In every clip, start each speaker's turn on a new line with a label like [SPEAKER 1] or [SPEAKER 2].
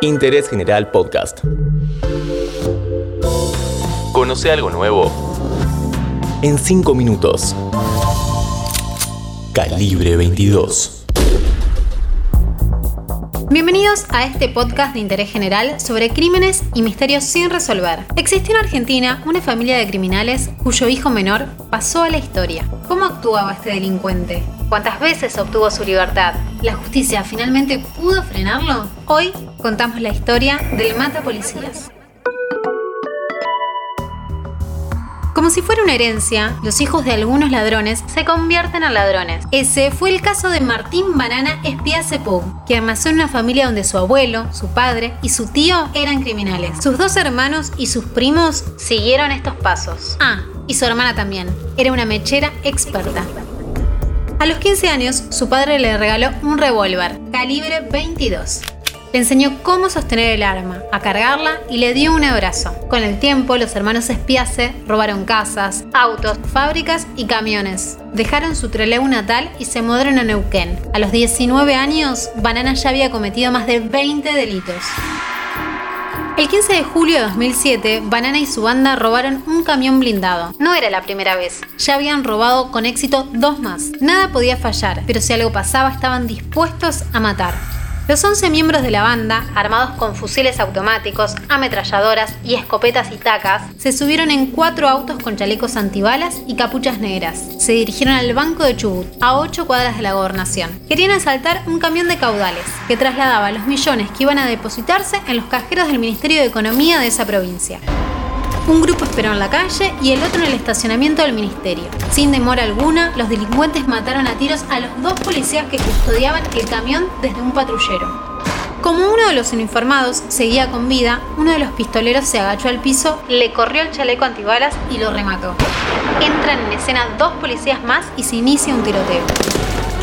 [SPEAKER 1] Interés General Podcast. Conoce algo nuevo en 5 minutos. Calibre 22.
[SPEAKER 2] Bienvenidos a este podcast de interés general sobre crímenes y misterios sin resolver. Existió en Argentina una familia de criminales cuyo hijo menor pasó a la historia. ¿Cómo actuaba este delincuente? ¿Cuántas veces obtuvo su libertad? ¿La justicia finalmente pudo frenarlo? Hoy contamos la historia del mata policías. Como si fuera una herencia, los hijos de algunos ladrones se convierten en ladrones. Ese fue el caso de Martín Banana Espiacepú, que amasó en una familia donde su abuelo, su padre y su tío eran criminales. Sus dos hermanos y sus primos siguieron estos pasos. Ah, y su hermana también. Era una mechera experta. A los 15 años, su padre le regaló un revólver, calibre 22. Le enseñó cómo sostener el arma, a cargarla y le dio un abrazo. Con el tiempo, los hermanos Espiace robaron casas, autos, fábricas y camiones. Dejaron su Trelew natal y se mudaron a Neuquén. A los 19 años, Banana ya había cometido más de 20 delitos. El 15 de julio de 2007, Banana y su banda robaron un camión blindado. No era la primera vez, ya habían robado con éxito dos más. Nada podía fallar, pero si algo pasaba estaban dispuestos a matar. Los 11 miembros de la banda, armados con fusiles automáticos, ametralladoras y escopetas y tacas, se subieron en cuatro autos con chalecos antibalas y capuchas negras. Se dirigieron al Banco de Chubut, a 8 cuadras de la gobernación. Querían asaltar un camión de caudales, que trasladaba los millones que iban a depositarse en los cajeros del Ministerio de Economía de esa provincia. Un grupo esperó en la calle y el otro en el estacionamiento del ministerio. Sin demora alguna, los delincuentes mataron a tiros a los dos policías que custodiaban el camión desde un patrullero. Como uno de los uniformados seguía con vida, uno de los pistoleros se agachó al piso, le corrió el chaleco antibalas y lo remató. Entran en escena dos policías más y se inicia un tiroteo.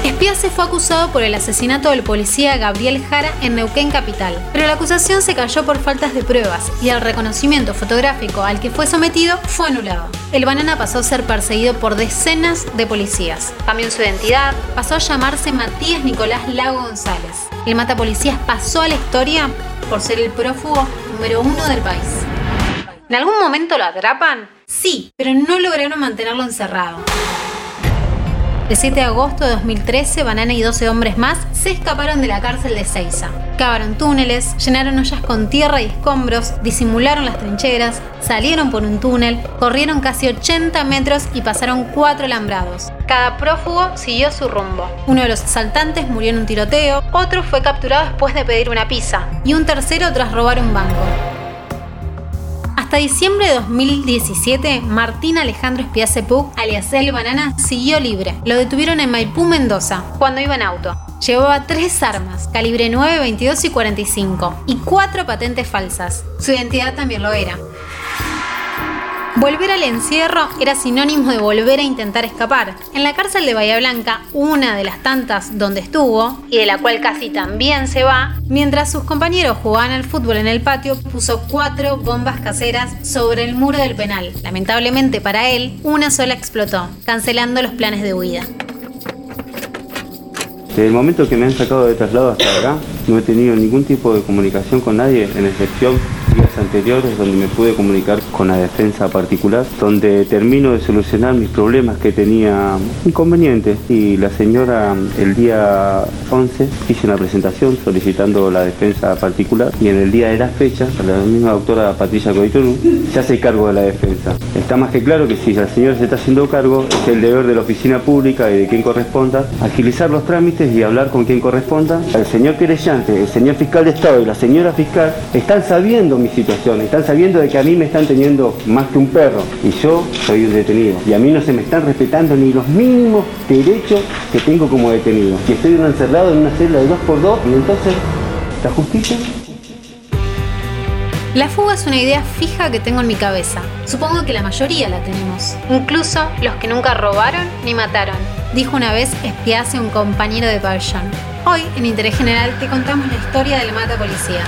[SPEAKER 2] Espiase fue acusado por el asesinato del policía Gabriel Jara en Neuquén Capital, pero la acusación se cayó por faltas de pruebas y el reconocimiento fotográfico al que fue sometido fue anulado. El banana pasó a ser perseguido por decenas de policías. Cambió su identidad, pasó a llamarse Matías Nicolás Lago González. El mata policías pasó a la historia por ser el prófugo número uno del país. ¿En algún momento lo atrapan? Sí, pero no lograron mantenerlo encerrado. El 7 de agosto de 2013, Banana y 12 hombres más se escaparon de la cárcel de Ceiza. Cavaron túneles, llenaron ollas con tierra y escombros, disimularon las trincheras, salieron por un túnel, corrieron casi 80 metros y pasaron cuatro alambrados. Cada prófugo siguió su rumbo. Uno de los asaltantes murió en un tiroteo, otro fue capturado después de pedir una pizza y un tercero tras robar un banco. Hasta diciembre de 2017, Martín Alejandro Espiacepú, alias El Banana, siguió libre. Lo detuvieron en Maipú, Mendoza, cuando iba en auto. Llevaba tres armas, calibre 9, 22 y 45, y cuatro patentes falsas. Su identidad también lo era. Volver al encierro era sinónimo de volver a intentar escapar. En la cárcel de Bahía Blanca, una de las tantas donde estuvo, y de la cual casi también se va, mientras sus compañeros jugaban al fútbol en el patio, puso cuatro bombas caseras sobre el muro del penal. Lamentablemente para él, una sola explotó, cancelando los planes de huida.
[SPEAKER 3] Desde el momento que me han sacado de traslado hasta acá, no he tenido ningún tipo de comunicación con nadie, en excepción días anteriores donde me pude comunicar con la defensa particular, donde termino de solucionar mis problemas que tenía inconvenientes y la señora el día 11 hizo una presentación solicitando la defensa particular y en el día de la fecha la misma doctora Patricia Coitonu se hace cargo de la defensa. Está más que claro que si la señora se está haciendo cargo es el deber de la oficina pública y de quien corresponda agilizar los trámites y hablar con quien corresponda. El señor querellante, el señor fiscal de Estado y la señora fiscal están sabiendo situación, están sabiendo de que a mí me están teniendo más que un perro y yo soy un detenido y a mí no se me están respetando ni los mínimos derechos que tengo como detenido. Y estoy encerrado en una celda de dos por dos y entonces la justicia
[SPEAKER 2] la fuga es una idea fija que tengo en mi cabeza. Supongo que la mayoría la tenemos. Incluso los que nunca robaron ni mataron. Dijo una vez espiase un compañero de pabellón. Hoy, en Interés General, te contamos la historia del mata policías.